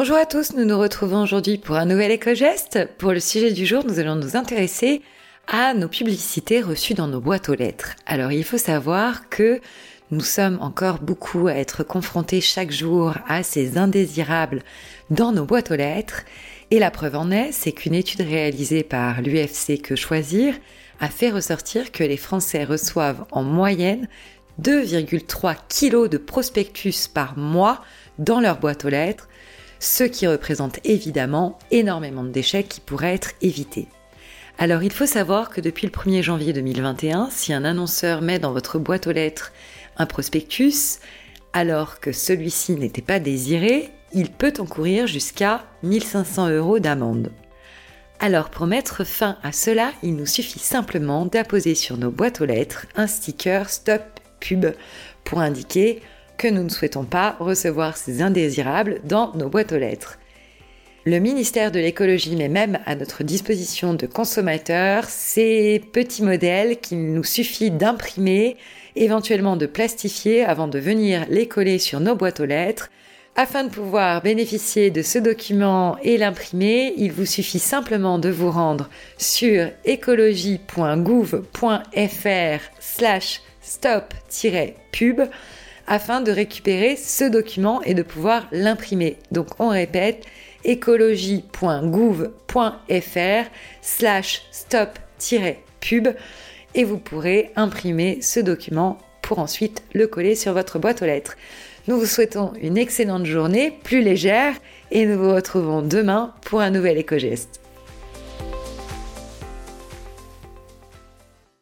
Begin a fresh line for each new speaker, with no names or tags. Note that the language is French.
Bonjour à tous, nous nous retrouvons aujourd'hui pour un nouvel éco-geste. Pour le sujet du jour, nous allons nous intéresser à nos publicités reçues dans nos boîtes aux lettres. Alors il faut savoir que nous sommes encore beaucoup à être confrontés chaque jour à ces indésirables dans nos boîtes aux lettres. Et la preuve en est, c'est qu'une étude réalisée par l'UFC Que Choisir a fait ressortir que les Français reçoivent en moyenne 2,3 kilos de prospectus par mois dans leur boîte aux lettres, ce qui représente évidemment énormément de déchets qui pourraient être évités. Alors il faut savoir que depuis le 1er janvier 2021, si un annonceur met dans votre boîte aux lettres un prospectus, alors que celui-ci n'était pas désiré, il peut encourir jusqu'à 1500 euros d'amende. Alors pour mettre fin à cela, il nous suffit simplement d'apposer sur nos boîtes aux lettres un sticker Stop Pub pour indiquer que nous ne souhaitons pas recevoir ces indésirables dans nos boîtes aux lettres. Le ministère de l'écologie met même à notre disposition de consommateurs ces petits modèles qu'il nous suffit d'imprimer, éventuellement de plastifier avant de venir les coller sur nos boîtes aux lettres. Afin de pouvoir bénéficier de ce document et l'imprimer, il vous suffit simplement de vous rendre sur écologie.gouv.fr slash stop-pub afin de récupérer ce document et de pouvoir l'imprimer. Donc on répète écologie.gouv.fr slash stop-pub et vous pourrez imprimer ce document pour ensuite le coller sur votre boîte aux lettres. Nous vous souhaitons une excellente journée, plus légère, et nous vous retrouvons demain pour un nouvel éco-geste.